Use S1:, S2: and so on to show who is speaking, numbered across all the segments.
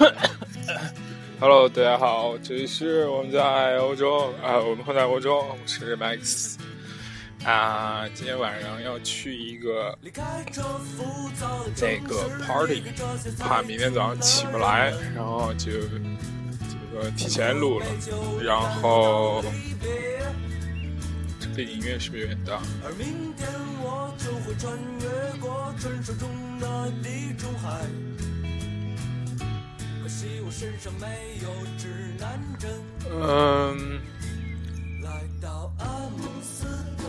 S1: Hello，大家好，这里是我们在欧洲啊，我们混在欧洲，我是 Max 啊，今天晚上要去一个那个 party，怕明天早上起不来，然后就这个提前录了，然后这背景音乐是不是有点大？嗯，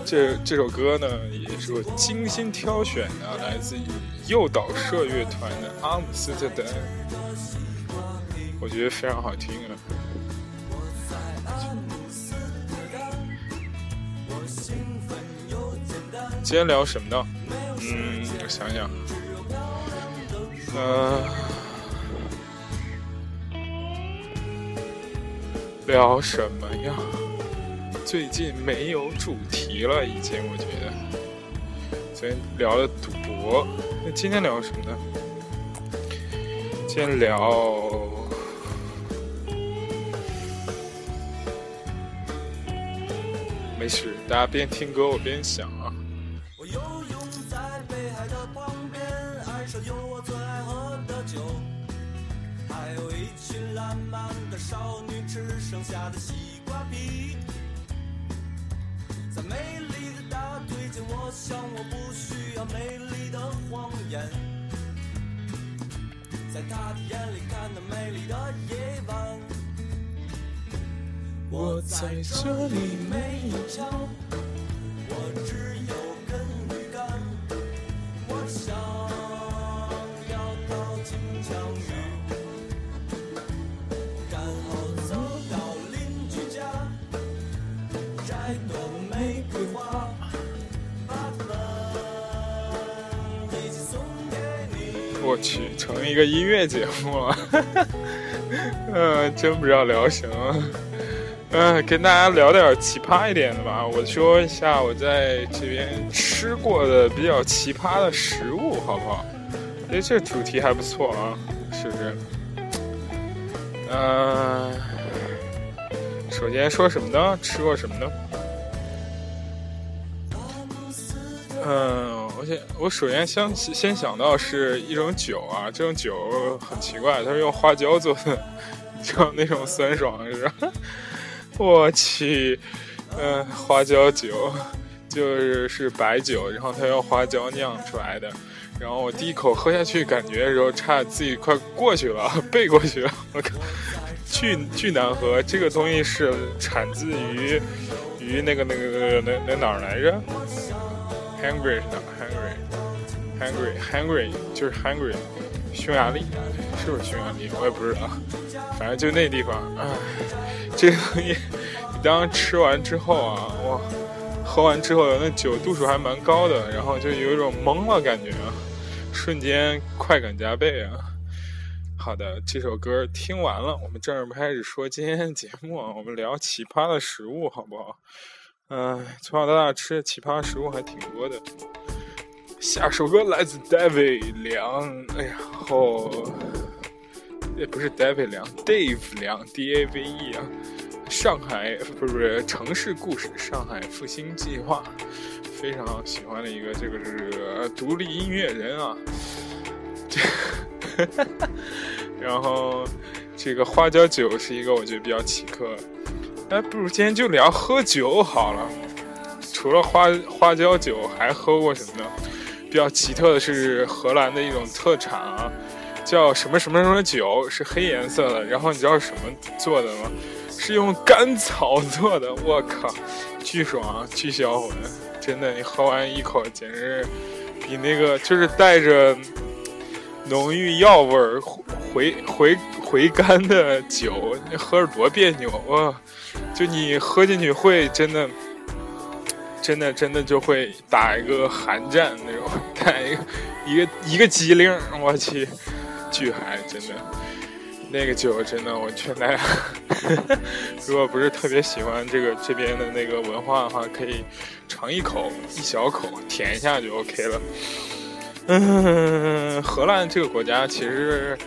S1: 这这首歌呢，也是我精心挑选的，来自于诱导社乐团的《阿姆斯特丹》，我觉得非常好听啊。今天聊什么呢？嗯，我想想，呃。聊什么呀？最近没有主题了，已经我觉得。昨天聊了赌博，那今天聊什么呢？今天聊……没事，大家边听歌我边想啊。
S2: 我游泳在北海的旁边，岸上有我最爱喝的酒，还有一
S1: 下的西瓜皮，在美丽的大腿间，我想我不需要美丽的谎言。在他的眼里看到美丽的夜晚，我在这里没有枪，我只有根鱼竿，我想去，成一个音乐节目了，嗯，真不知道聊什么，嗯，跟大家聊点奇葩一点的吧。我说一下我在这边吃过的比较奇葩的食物，好不好？哎，这主题还不错啊，是不是？嗯，首先说什么呢？吃过什么呢？嗯。我先，我首先想先想到是一种酒啊，这种酒很奇怪，它是用花椒做的，就那种酸爽是吧？我去，嗯，花椒酒就是是白酒，然后它用花椒酿出来的，然后我第一口喝下去，感觉的时候差自己快过去了，背过去了，我靠，巨巨难喝。这个东西是产自于于那个那个那那哪儿来着？Hungry 是哪？Hungry，Hungry，Hungry 就是 Hungry，匈牙利是不是匈牙利？我也不知道，反正就那地方。唉，这个东西你当吃完之后啊，哇，喝完之后那酒度数还蛮高的，然后就有一种懵了感觉啊，瞬间快感加倍啊。好的，这首歌听完了，我们正式开始说今天的节目啊，我们聊奇葩的食物，好不好？嗯，从小到大吃的奇葩食物还挺多的。下首歌来自 David 梁，哎呀，后也不是 David 梁，Dave 梁，D A V E 啊。上海不是不是城市故事，上海复兴计划，非常喜欢的一个这个是独立音乐人啊。然后这个花椒酒是一个我觉得比较奇特。哎，不如今天就聊喝酒好了。除了花花椒酒，还喝过什么呢？比较奇特的是荷兰的一种特产啊，叫什么什么什么酒，是黑颜色的。然后你知道什么做的吗？是用甘草做的。我靠，巨爽，巨销魂！真的，你喝完一口，简直比那个就是带着浓郁药味儿回回回甘的酒，那喝着多别扭哇！就你喝进去会真的，真的真的就会打一个寒战那种，打一个一个一个机灵，我去，巨嗨，真的，那个酒真的，我劝大家，如果不是特别喜欢这个这边的那个文化的话，可以尝一口，一小口舔一下就 OK 了。嗯，荷兰这个国家其实。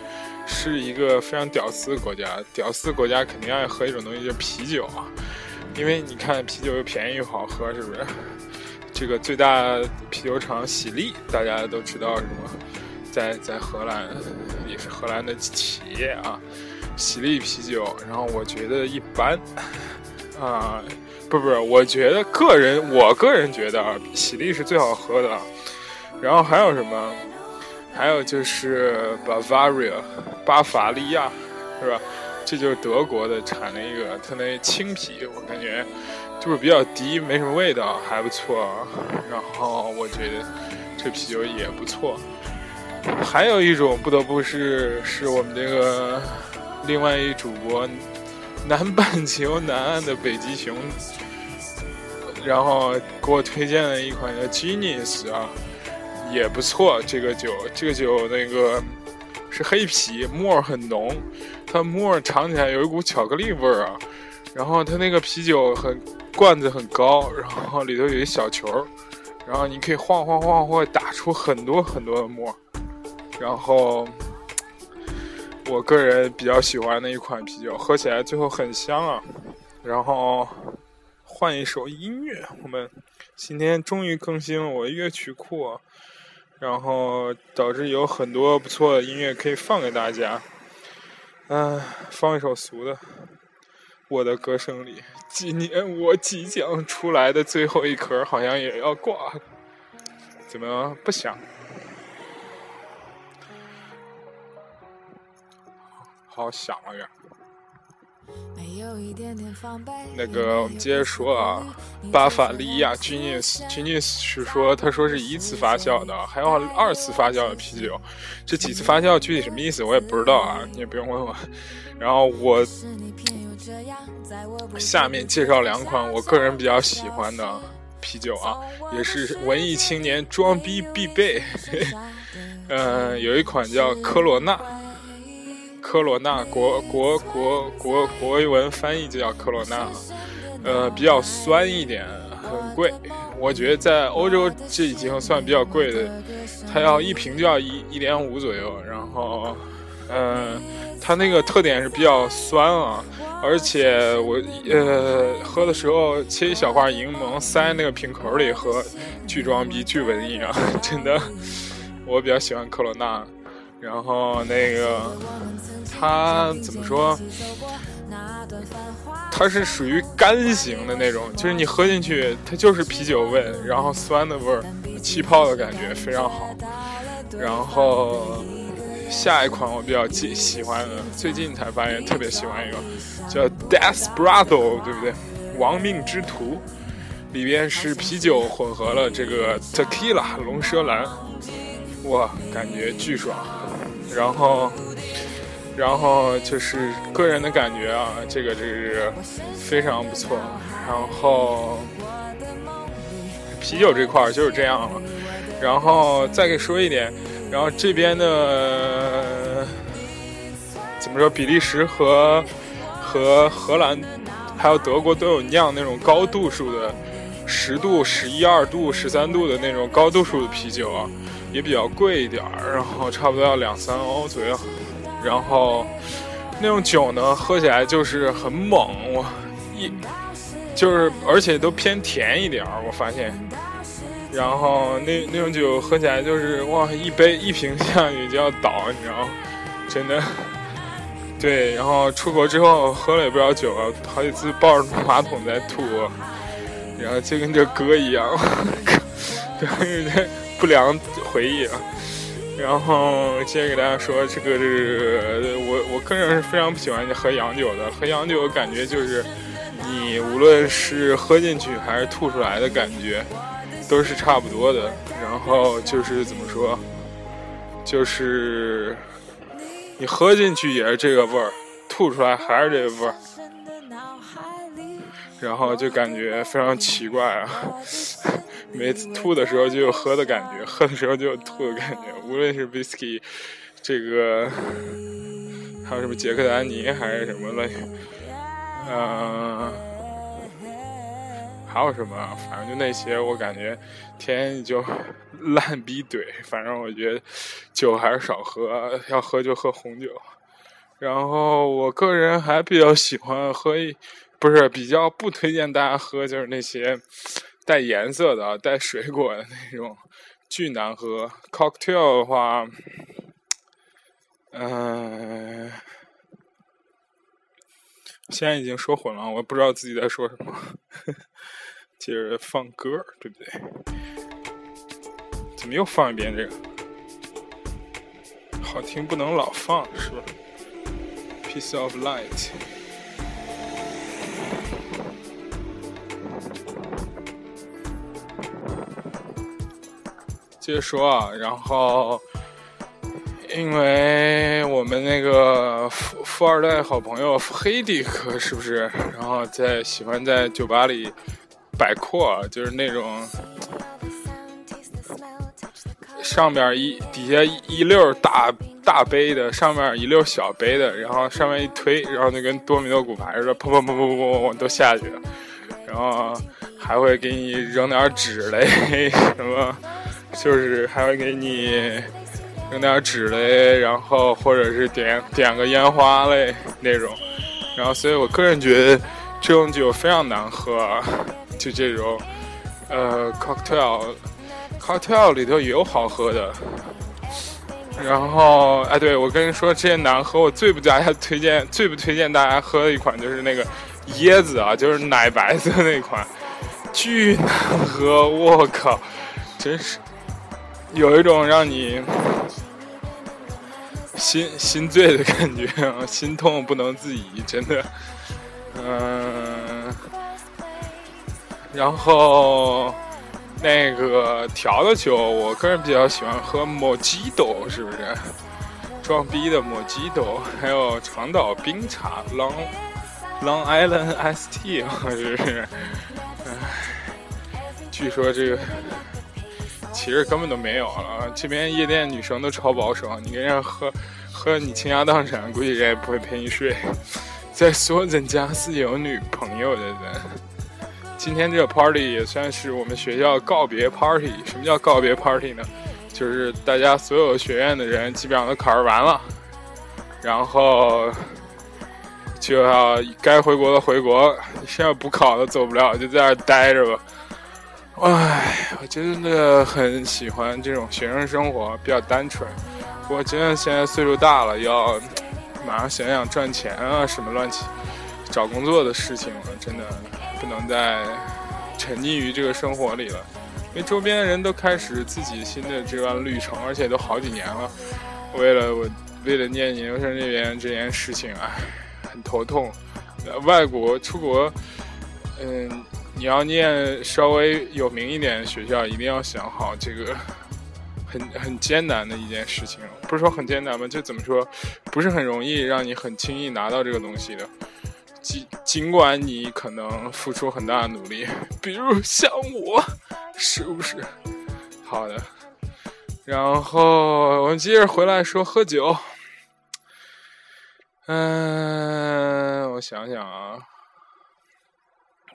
S1: 是一个非常屌丝的国家，屌丝国家肯定爱喝一种东西，就啤酒啊。因为你看啤酒又便宜又好喝，是不是？这个最大啤酒厂喜力，大家都知道是吗？在在荷兰，也是荷兰的企业啊。喜力啤酒，然后我觉得一般，啊，不不是，我觉得个人，我个人觉得啊，喜力是最好喝的。然后还有什么？还有就是 Bavaria，巴伐利亚，是吧？这就是德国的产的一个，它那青啤，我感觉就是比较低，没什么味道，还不错。然后我觉得这啤酒也不错。还有一种不得不是是我们这个另外一主播南半球南岸的北极熊，然后给我推荐了一款叫 Genius 啊。也不错，这个酒，这个酒那个是黑啤，沫儿很浓，它沫儿尝起来有一股巧克力味儿啊。然后它那个啤酒很罐子很高，然后里头有一小球，然后你可以晃晃晃晃打出很多很多的沫。然后我个人比较喜欢的一款啤酒，喝起来最后很香啊。然后换一首音乐，我们今天终于更新了我的乐曲库。然后导致有很多不错的音乐可以放给大家，嗯，放一首俗的，《我的歌声里》。今年我即将出来的最后一颗好像也要挂了，怎么不响？好响了呀！那个，我们接着说啊，巴伐利亚 Genius，Genius 是说，他说是一次发酵的，还有二次发酵的啤酒。这几次发酵具体什么意思，我也不知道啊，你也不用问我。然后我下面介绍两款我个人比较喜欢的啤酒啊，也是文艺青年装逼必备。嗯，有一款叫科罗娜。科罗娜国国国国国文翻译就叫科罗娜，呃，比较酸一点，很贵。我觉得在欧洲这已经算比较贵的，它要一瓶就要一一点五左右。然后，嗯，它那个特点是比较酸啊，而且我呃喝的时候切一小块柠檬塞那个瓶口里喝，巨装逼巨文艺啊，真的，我比较喜欢科罗娜。然后那个，它怎么说？它是属于干型的那种，就是你喝进去，它就是啤酒味，然后酸的味儿，气泡的感觉非常好。然后下一款我比较喜喜欢的，最近才发现特别喜欢一个，叫 Desperado，对不对？亡命之徒，里边是啤酒混合了这个 Tequila 龙舌兰，哇，感觉巨爽。然后，然后就是个人的感觉啊，这个这是非常不错。然后啤酒这块就是这样了。然后再给说一点，然后这边的怎么说？比利时和和荷兰还有德国都有酿那种高度数的十度、十一二度、十三度的那种高度数的啤酒啊。也比较贵一点，然后差不多要两三欧左右。然后那种酒呢，喝起来就是很猛，我一就是而且都偏甜一点儿，我发现。然后那那种酒喝起来就是哇，一杯一瓶下去就要倒，你知道吗？真的。对，然后出国之后喝了也不少酒啊，好几次抱着马桶在吐，然后就跟这歌一样，对。不良回忆啊，然后接着给大家说，这个这个我我个人是非常不喜欢喝洋酒的。喝洋酒感觉就是，你无论是喝进去还是吐出来的感觉，都是差不多的。然后就是怎么说，就是你喝进去也是这个味儿，吐出来还是这个味儿，然后就感觉非常奇怪啊。每次吐的时候就有喝的感觉，喝的时候就有吐的感觉。无论是 whisky，这个还有什么杰克丹尼还是什么的，嗯，还有什么，反正就那些，我感觉天天就烂逼怼。反正我觉得酒还是少喝，要喝就喝红酒。然后我个人还比较喜欢喝一，不是比较不推荐大家喝，就是那些带颜色的、带水果的那种，巨难喝。Cocktail 的话，嗯，现在已经说混了，我不知道自己在说什么。接着放歌，对不对？怎么又放一遍这个？好听不能老放，是吧？Piece of light。接着说啊，然后，因为我们那个富富二代好朋友黑迪克是不是？然后在喜欢在酒吧里摆阔，就是那种。上面一底下一溜大大杯的，上面一溜小杯的，然后上面一推，然后就跟多米诺骨牌似的，砰砰砰砰砰砰都下去了。然后还会给你扔点纸嘞，什么，就是还会给你扔点纸嘞，然后或者是点点个烟花嘞那种。然后，所以我个人觉得这种酒非常难喝，就这种呃 cocktail。Cocktail 里头也有好喝的，然后哎，对我跟你说，这些难喝，我最不大家推荐，最不推荐大家喝的一款就是那个椰子啊，就是奶白色那款，巨难喝，我靠，真是有一种让你心心醉的感觉，心痛不能自已，真的，嗯，然后。那个调的酒，我个人比较喜欢喝莫吉多，是不是？装逼的莫吉多，还有长岛冰茶，Long Long Island ST，是不是？据说这个其实根本都没有了。这边夜店女生都超保守，你跟人家喝喝，你倾家荡产，估计人也不会陪你睡。再说人家是有女朋友的人。今天这个 party 也算是我们学校告别 party。什么叫告别 party 呢？就是大家所有学院的人基本上都考试完了，然后就要该回国的回国，现在补考的走不了，就在那待着吧。唉，我真的很喜欢这种学生生活，比较单纯。我真的现在岁数大了，要马上想想赚钱啊，什么乱七找工作的事情了，真的。不能再沉溺于这个生活里了，因为周边的人都开始自己新的这段旅程，而且都好几年了。为了我，为了念研究生这边这件事情啊，很头痛。外国出国，嗯，你要念稍微有名一点的学校，一定要想好这个 很很艰难的一件事情。不是说很艰难吧，就怎么说，不是很容易让你很轻易拿到这个东西的。尽尽管你可能付出很大的努力，比如像我，是不是？好的，然后我们接着回来说喝酒。嗯，我想想啊，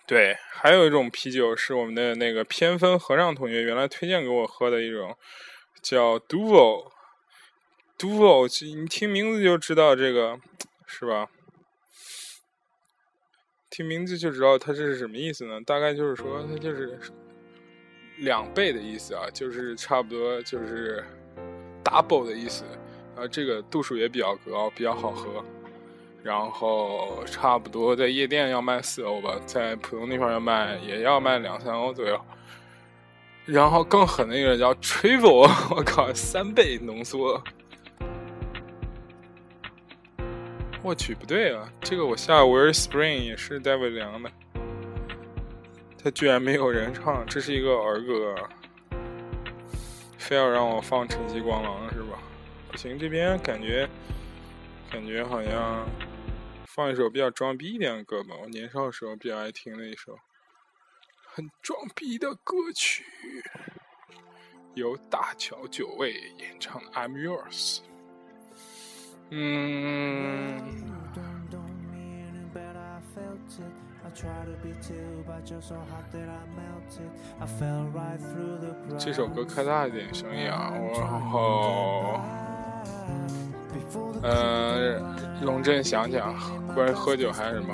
S1: 对，还有一种啤酒是我们的那个偏分和尚同学原来推荐给我喝的一种，叫 DUAL。DUAL 你听名字就知道这个，是吧？听名字就知道它这是什么意思呢？大概就是说，它就是两倍的意思啊，就是差不多就是 double 的意思。啊，这个度数也比较高，比较好喝。然后差不多在夜店要卖四欧吧，在普通地方要卖也要卖两三欧左右。然后更狠的一个叫 Travel，我靠，三倍浓缩。我去，不对啊！这个我下 Where Spring 也是戴维良的，他居然没有人唱，这是一个儿歌，非要让我放晨曦光狼是吧？不行，这边感觉感觉好像放一首比较装逼一点的歌吧，我年少的时候比较爱听的一首很装逼的歌曲，由大乔九味演唱的《I'm Yours》。嗯，这首歌开大一点声音啊，然后呃，龙振想想关于喝酒还是什么？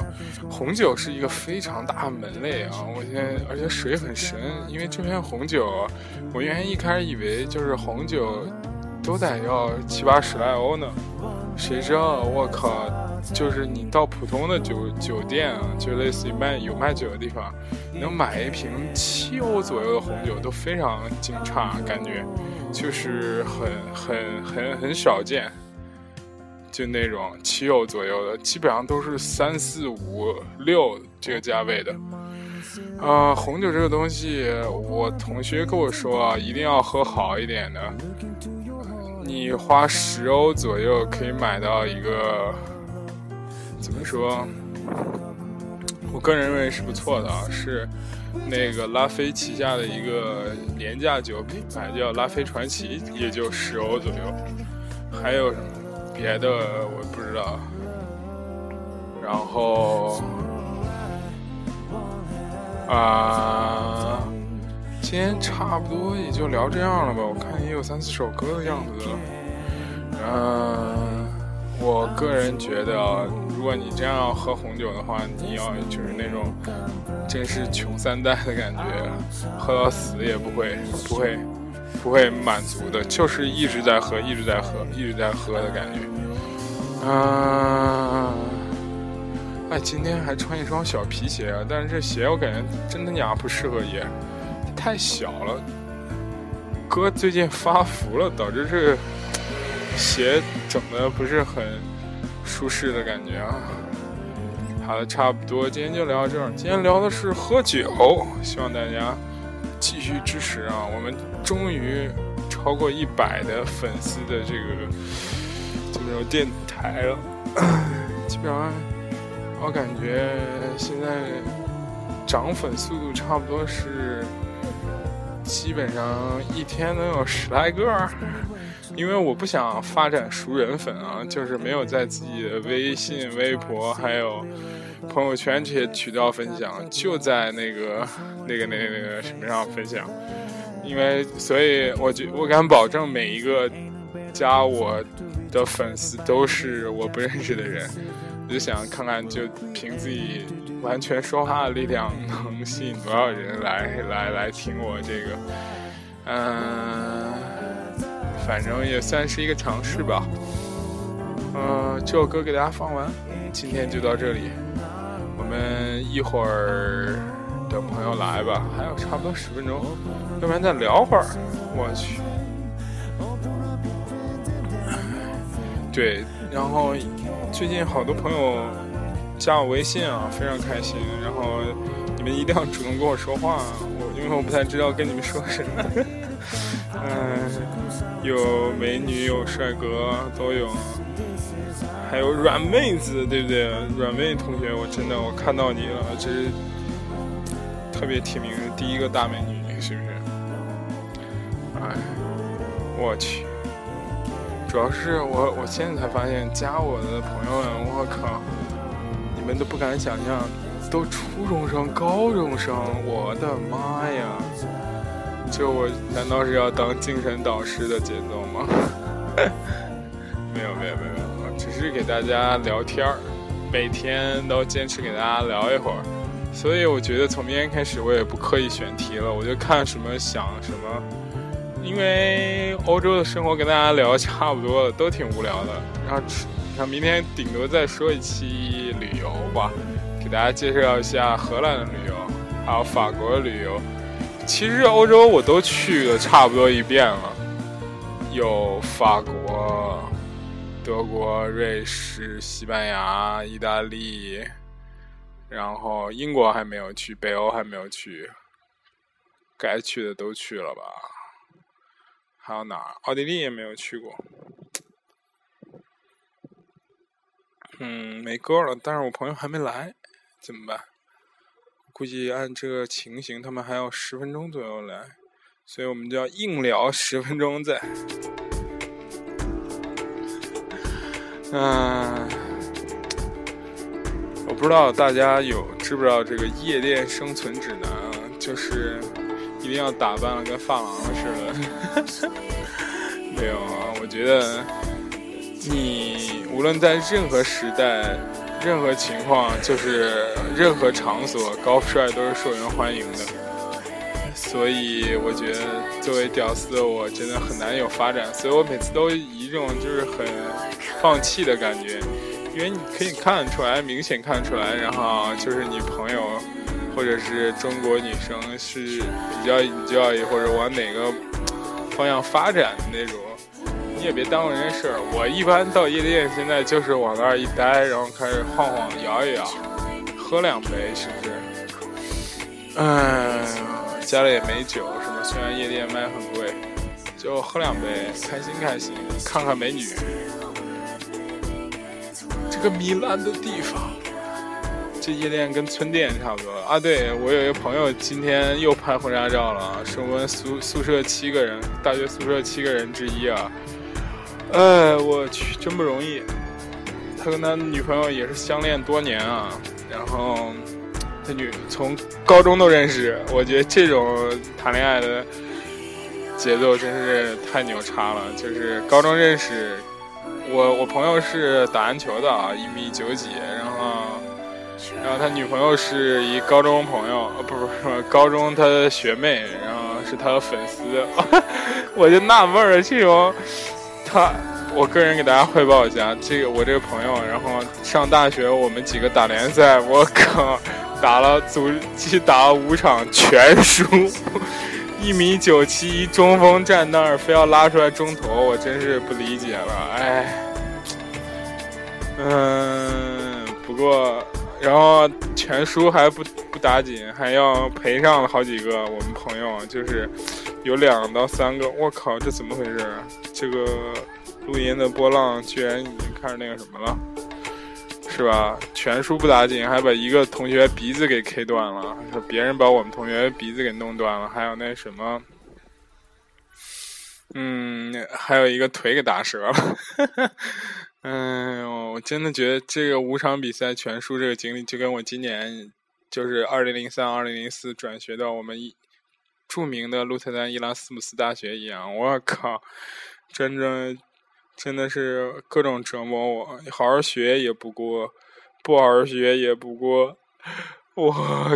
S1: 红酒是一个非常大门类啊！我现在而且水很深，因为这片红酒，我原来一开始以为就是红酒都得要七八十来欧呢，谁知道我靠，就是你到普通的酒酒店啊，就类似于卖有卖酒的地方，能买一瓶七欧左右的红酒都非常惊诧，感觉就是很很很很少见。就那种七欧左右的，基本上都是三四五六这个价位的。啊，红酒这个东西，我同学跟我说啊，一定要喝好一点的。你花十欧左右可以买到一个，怎么说？我个人认为是不错的啊，是那个拉菲旗下的一个廉价酒品牌，叫拉菲传奇，也就十欧左右。还有什么？别的我不知道，然后啊，今天差不多也就聊这样了吧。我看也有三四首歌的样子了。嗯，我个人觉得，如果你这样喝红酒的话，你要就是那种真是穷三代的感觉，喝到死也不会不会。不会满足的，就是一直在喝，一直在喝，一直在喝的感觉。啊，哎，今天还穿一双小皮鞋啊，但是这鞋我感觉真的娘不适合爷，太小了。哥最近发福了，导致这鞋整的不是很舒适的感觉啊。好的，差不多，今天就聊到这儿。今天聊的是喝酒，希望大家。继续支持啊！我们终于超过一百的粉丝的这个这么种电台了。基本上，我感觉现在涨粉速度差不多是基本上一天能有十来个。因为我不想发展熟人粉啊，就是没有在自己的微信、微博还有。朋友圈这些渠道分享，就在那个、那个、那个、那个什么上分享，因为所以，我就我敢保证每一个加我的粉丝都是我不认识的人，我就想看看，就凭自己完全说话的力量，能吸引多少人来来来听我这个，嗯，反正也算是一个尝试吧。嗯，这首歌给大家放完，今天就到这里。我们一会儿等朋友来吧，还有差不多十分钟，要不然再聊会儿。我去，对，然后最近好多朋友加我微信啊，非常开心。然后你们一定要主动跟我说话，我因为我不太知道跟你们说什么。嗯，有美女有帅哥都有。还有软妹子，对不对？软妹同学，我真的我看到你了，这是特别提名的第一个大美女，是不是？哎，我去！主要是我我现在才发现，加我的朋友们，我靠，你们都不敢想象，都初中生、高中生，我的妈呀！这我难道是要当精神导师的节奏吗？没有没有没有。只是给大家聊天儿，每天都坚持给大家聊一会儿，所以我觉得从明天开始我也不刻意选题了，我就看什么想什么，因为欧洲的生活跟大家聊差不多了，都挺无聊的。然后，看明天顶多再说一期旅游吧，给大家介绍一下荷兰的旅游，还有法国的旅游。其实欧洲我都去了差不多一遍了，有法国。德国、瑞士、西班牙、意大利，然后英国还没有去，北欧还没有去，该去的都去了吧？还有哪儿？奥地利也没有去过。嗯，没歌了，但是我朋友还没来，怎么办？估计按这个情形，他们还要十分钟左右来，所以我们就要硬聊十分钟再。嗯，我不知道大家有知不知道这个夜店生存指南啊？就是一定要打扮的跟发廊似的。没有啊，我觉得你无论在任何时代、任何情况，就是任何场所，高富帅都是受人欢迎的。所以我觉得，作为屌丝的我，真的很难有发展。所以我每次都以一种就是很放弃的感觉，因为你可以看得出来，明显看出来，然后就是你朋友或者是中国女生是比较 enjoy 或者往哪个方向发展的那种。你也别耽误人家事儿。我一般到夜店，现在就是往那儿一待，然后开始晃晃、摇一摇，喝两杯，是不是？嗯，家里也没酒，是吧？虽然夜店卖很贵，就喝两杯，开心开心，看看美女。这个糜烂的地方，这夜店跟村店差不多啊。对我有一个朋友今天又拍婚纱照了，是我们宿宿舍七个人，大学宿舍七个人之一啊。哎，我去，真不容易。他跟他女朋友也是相恋多年啊，然后他女从高中都认识。我觉得这种谈恋爱的节奏真是太牛叉了。就是高中认识，我我朋友是打篮球的啊，一米九几，然后然后他女朋友是一高中朋友，呃，不不是高中他的学妹，然后是他的粉丝。我就纳闷了，这种。他，我个人给大家汇报一下，这个我这个朋友，然后上大学我们几个打联赛，我靠，打了组，打了五场全输，一米九七中锋站那儿，非要拉出来中投，我真是不理解了，哎，嗯，不过然后全输还不不打紧，还要赔上了好几个，我们朋友就是。有两到三个，我靠，这怎么回事？这个录音的波浪居然已经开始那个什么了，是吧？全书不打紧，还把一个同学鼻子给 K 断了，说别人把我们同学鼻子给弄断了，还有那什么，嗯，还有一个腿给打折了。哎呦，我真的觉得这个五场比赛全输这个经历，就跟我今年就是二零零三、二零零四转学到我们一。著名的鹿特丹伊拉斯姆斯大学一样，我靠，真正真的是各种折磨我，好好学也不过，不好好学也不过，我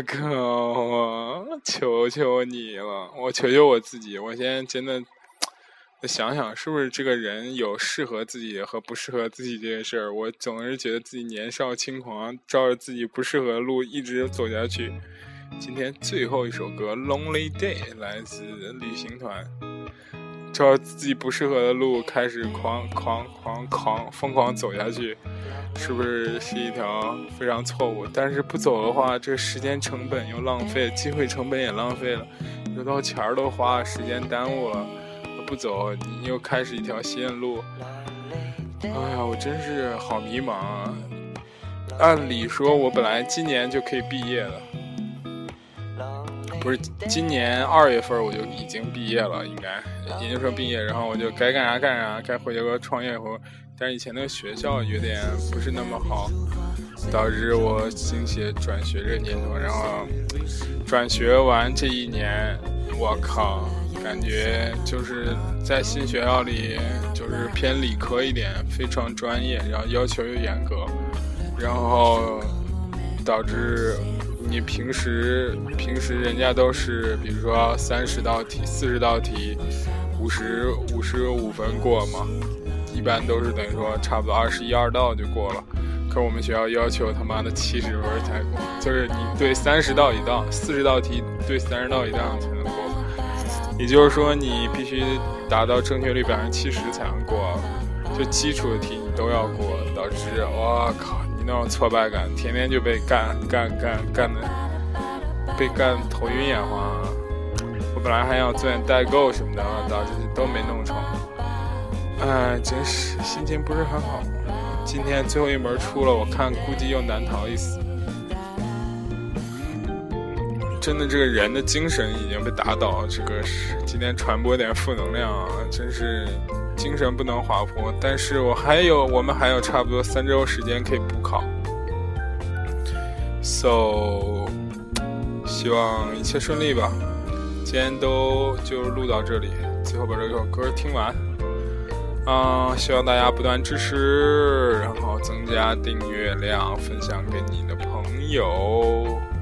S1: 靠，求求你了，我求求我自己，我现在真的想想，是不是这个人有适合自己和不适合自己这件事儿？我总是觉得自己年少轻狂，照着自己不适合的路一直走下去。今天最后一首歌《Lonely Day》来自旅行团，照自己不适合的路开始狂狂狂狂疯狂走下去，是不是是一条非常错误？但是不走的话，这时间成本又浪费，机会成本也浪费了，有到钱儿都花，时间耽误了。不走，你又开始一条新的路。哎呀，我真是好迷茫啊！按理说，我本来今年就可以毕业了。不是今年二月份我就已经毕业了，应该研究生毕业，然后我就该干啥干啥，该回国创业后，但是以前那个学校有点不是那么好，导致我兴起转学这个念头。然后转学完这一年，我靠，感觉就是在新学校里就是偏理科一点，非常专业，然后要求又严格，然后导致。你平时平时人家都是，比如说三十道题、四十道题，五十五十五分过嘛，一般都是等于说差不多二十一二道就过了。可我们学校要求他妈的七十分才过，就是你对三十道一道，四十道题对三十道一道才能过。也就是说你必须达到正确率百分之七十才能过，就基础的题你都要过，导致我靠。那种挫败感，天天就被干干干干的，被干头晕眼花。我本来还想做点代购什么的，导致都没弄成。哎，真是心情不是很好。今天最后一门出了，我看估计又难逃一死。真的，这个人的精神已经被打倒。这个是今天传播点负能量，真是。精神不能滑坡，但是我还有，我们还有差不多三周时间可以补，so 希望一切顺利吧。今天都就录到这里，最后把这首歌听完。嗯，希望大家不断支持，然后增加订阅量，分享给你的朋友。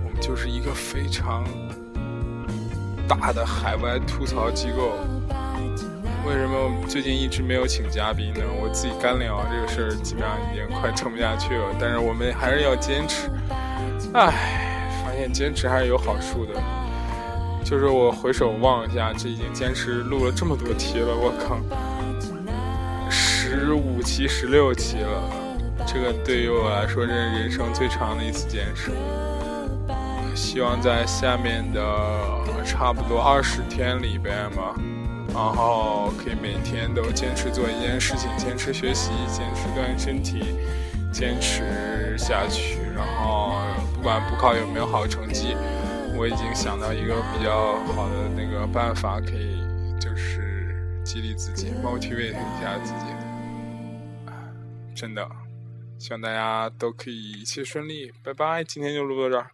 S1: 我们就是一个非常大的海外吐槽机构。为什么最近一直没有请嘉宾呢？我自己干聊这个事儿，基本上已经快撑不下去了。但是我们还是要坚持。唉，发现坚持还是有好处的。就是我回首望一下，这已经坚持录了这么多期了，我靠！十五期、十六期了，这个对于我来说，这是人生最长的一次坚持。希望在下面的差不多二十天里边吧，然后可以每天都坚持做一件事情，坚持学习，坚持锻炼身体，坚持下去。然后不管补考有没有好成绩，我已经想到一个比较好的那个办法，可以就是激励自己，motivate 一下自己。真的，希望大家都可以一切顺利。拜拜，今天就录到这儿。